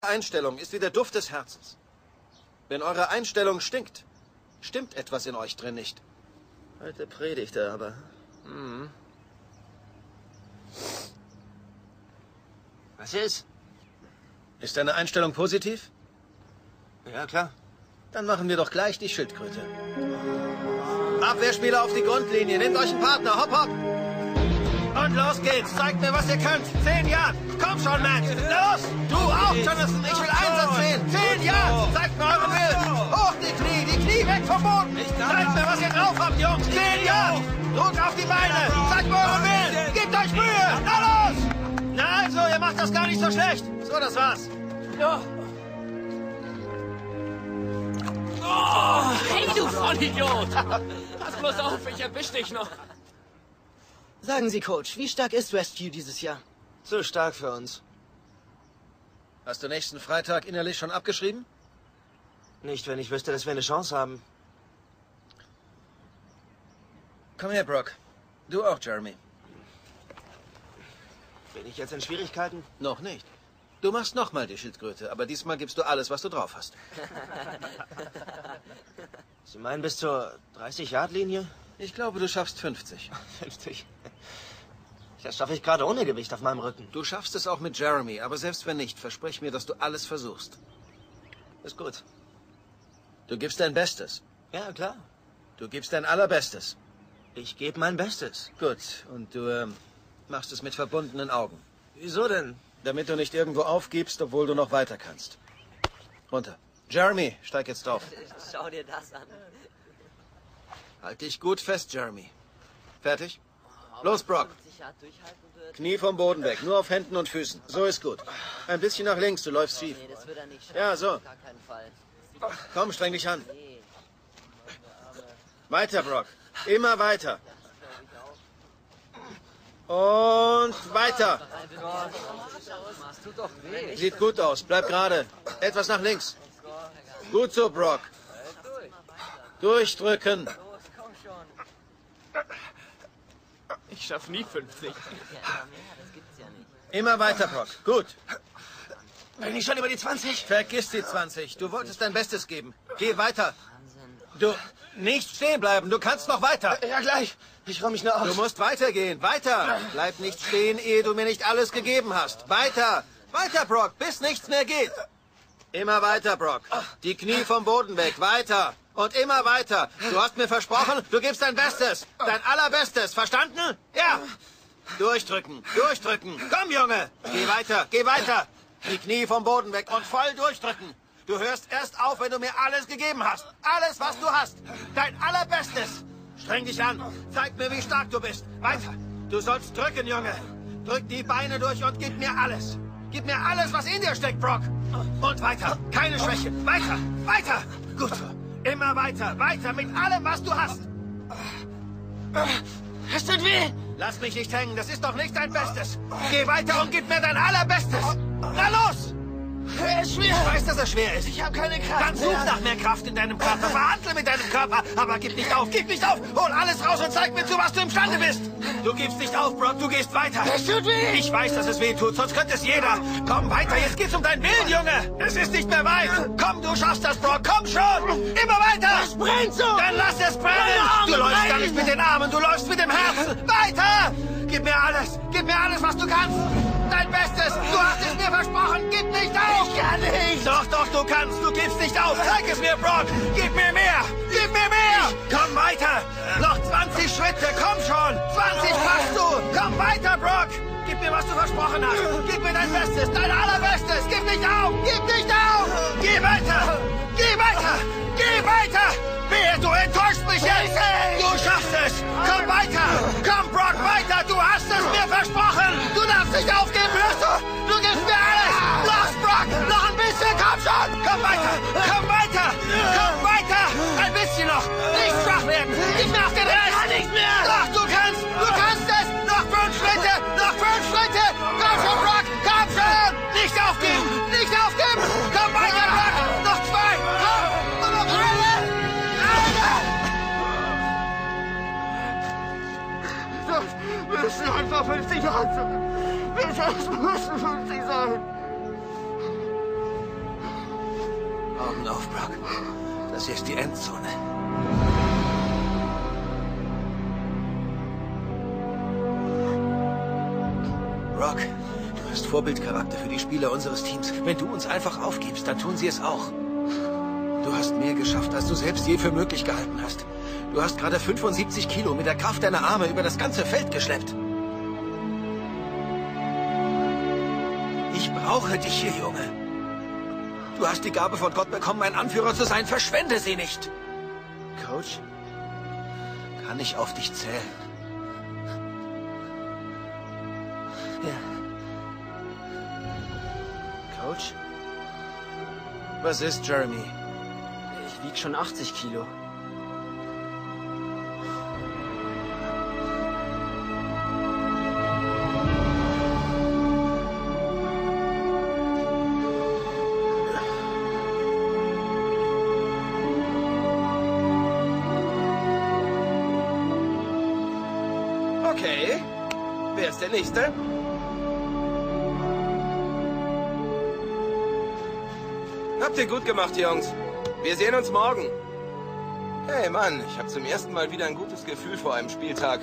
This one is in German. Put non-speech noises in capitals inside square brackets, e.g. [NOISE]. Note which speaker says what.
Speaker 1: Einstellung ist wie der Duft des Herzens. Wenn eure Einstellung stinkt, stimmt etwas in euch drin nicht.
Speaker 2: Alte Predigte, aber...
Speaker 1: Hm.
Speaker 2: Was ist?
Speaker 1: Ist deine Einstellung positiv?
Speaker 2: Ja, klar.
Speaker 1: Dann machen wir doch gleich die Schildkröte. Abwehrspieler auf die Grundlinie. Nehmt euch einen Partner. Hopp, hopp. Und los geht's. Zeigt mir, was ihr könnt. Zehn Jahre. Komm schon, Matt. Los. Du auch, Jonathan. Ich will Einsatz sehen. Zehn Jahre. Zeigt mir euren Willen. Hoch die Knie. Die Knie weg vom Boden. Zeigt mir, was ihr drauf habt, Jungs. Zehn Jahre. Druck auf die Beine. Zeigt mir euren Willen. Gebt euch Mühe. Na los. Na also, ihr macht das gar nicht so schlecht. So, das war's.
Speaker 3: Ja. Oh, hey, du Vollidiot! Pass bloß auf, ich erwisch dich noch.
Speaker 4: Sagen Sie, Coach, wie stark ist Westview dieses Jahr?
Speaker 2: Zu stark für uns.
Speaker 1: Hast du nächsten Freitag innerlich schon abgeschrieben?
Speaker 2: Nicht, wenn ich wüsste, dass wir eine Chance haben.
Speaker 1: Komm her, Brock. Du auch, Jeremy.
Speaker 2: Bin ich jetzt in Schwierigkeiten?
Speaker 1: Noch nicht. Du machst nochmal die Schildkröte, aber diesmal gibst du alles, was du drauf hast. [LAUGHS]
Speaker 2: Sie meinen bis zur 30-Yard-Linie?
Speaker 1: Ich glaube, du schaffst 50.
Speaker 2: 50. [LAUGHS] [LAUGHS] Das schaffe ich gerade ohne Gewicht auf meinem Rücken.
Speaker 1: Du schaffst es auch mit Jeremy, aber selbst wenn nicht, versprich mir, dass du alles versuchst.
Speaker 2: Ist gut.
Speaker 1: Du gibst dein Bestes.
Speaker 2: Ja, klar.
Speaker 1: Du gibst dein Allerbestes.
Speaker 2: Ich gebe mein Bestes.
Speaker 1: Gut, und du ähm, machst es mit verbundenen Augen.
Speaker 2: Wieso denn?
Speaker 1: Damit du nicht irgendwo aufgibst, obwohl du noch weiter kannst. Runter. Jeremy, steig jetzt auf.
Speaker 4: Schau dir das an.
Speaker 1: Halt dich gut fest, Jeremy. Fertig? Los, Brock. Knie vom Boden weg, nur auf Händen und Füßen. So ist gut. Ein bisschen nach links, du läufst schief.
Speaker 4: Schaffen.
Speaker 1: Ja, so. Komm, streng dich an. Weiter, Brock. Immer weiter. Und weiter. Sieht gut aus. Bleib gerade. Etwas nach links. Gut so, Brock. Durchdrücken.
Speaker 3: Ich schaff nie 50.
Speaker 4: Ja, aber mehr, das gibt's ja nicht.
Speaker 1: Immer weiter, Brock. Gut.
Speaker 2: Bin ich schon über die 20?
Speaker 1: Vergiss die 20. Du wolltest dein Bestes geben. Geh weiter.
Speaker 4: Wahnsinn.
Speaker 1: Du, nicht stehen bleiben. Du kannst noch weiter.
Speaker 2: Ja, gleich. Ich räume mich nur
Speaker 1: Du
Speaker 2: aus.
Speaker 1: musst weitergehen. Weiter. Bleib nicht stehen, ehe du mir nicht alles gegeben hast. Weiter. Weiter, Brock, bis nichts mehr geht. Immer weiter, Brock. Die Knie vom Boden weg. Weiter. Und immer weiter. Du hast mir versprochen, du gibst dein Bestes. Dein allerbestes. Verstanden? Ja. Durchdrücken. Durchdrücken. Komm, Junge. Geh weiter. Geh weiter. Die Knie vom Boden weg und voll durchdrücken. Du hörst erst auf, wenn du mir alles gegeben hast. Alles, was du hast. Dein allerbestes. Streng dich an. Zeig mir, wie stark du bist. Weiter. Du sollst drücken, Junge. Drück die Beine durch und gib mir alles. Gib mir alles, was in dir steckt, Brock. Und weiter. Keine Schwäche. Weiter. Weiter. Gut. Immer weiter. Weiter mit allem, was du hast.
Speaker 2: Es tut weh.
Speaker 1: Lass mich nicht hängen. Das ist doch nicht dein Bestes. Geh weiter und gib mir dein allerbestes. Na los!
Speaker 2: Er ist schwer.
Speaker 1: Ich weiß, dass er schwer ist.
Speaker 2: Ich habe keine Kraft
Speaker 1: Dann such
Speaker 2: mehr.
Speaker 1: nach mehr Kraft in deinem Körper. Verhandle mit deinem Körper. Aber gib nicht auf. Gib nicht auf. Hol alles raus und zeig mir zu, was du imstande bist. Du gibst nicht auf, Brock. Du gehst weiter.
Speaker 2: Es tut weh.
Speaker 1: Ich weiß, dass es weh tut, sonst könnte es jeder. Komm weiter, jetzt geht's um dein Willen, Junge. Es ist nicht mehr weit. Komm, du schaffst das, Brock. Komm schon. Immer weiter.
Speaker 2: Es brennt so.
Speaker 1: Dann lass es brennen. Du läufst gar
Speaker 2: brennen.
Speaker 1: nicht mit den Armen, du läufst mit dem Herzen. Weiter. Gib mir alles. Gib mir alles, was du kannst. Dein Bestes. Du hast es mir versprochen. Gib nicht auf.
Speaker 2: Ich kann nicht.
Speaker 1: Doch, doch, du kannst. Du gibst nicht auf. Zeig es mir, Brock. Gib mir mehr. Gib mir mehr. Komm weiter. Noch 20 Schritte. Komm schon. 20 schaffst du. Komm weiter, Brock. Gib mir, was du versprochen hast. Gib mir dein Bestes. Dein allerbestes. Gib nicht auf. Gib nicht auf. Geh weiter. Geh weiter. Geh weiter.
Speaker 2: 50 Jahre sein. Bitte, es müssen 50 sein.
Speaker 1: Augen auf, Brock. Das hier ist die Endzone. Brock, du hast Vorbildcharakter für die Spieler unseres Teams. Wenn du uns einfach aufgibst, dann tun sie es auch. Du hast mehr geschafft, als du selbst je für möglich gehalten hast. Du hast gerade 75 Kilo mit der Kraft deiner Arme über das ganze Feld geschleppt. Brauche dich hier, Junge. Du hast die Gabe von Gott bekommen, ein Anführer zu sein. Verschwende sie nicht. Coach, kann ich auf dich zählen?
Speaker 4: Ja.
Speaker 1: Coach? Was ist, Jeremy?
Speaker 4: Ich wieg schon 80 Kilo.
Speaker 5: Okay. Wer ist der Nächste? Habt ihr gut gemacht, Jungs. Wir sehen uns morgen. Hey Mann, ich habe zum ersten Mal wieder ein gutes Gefühl vor einem Spieltag.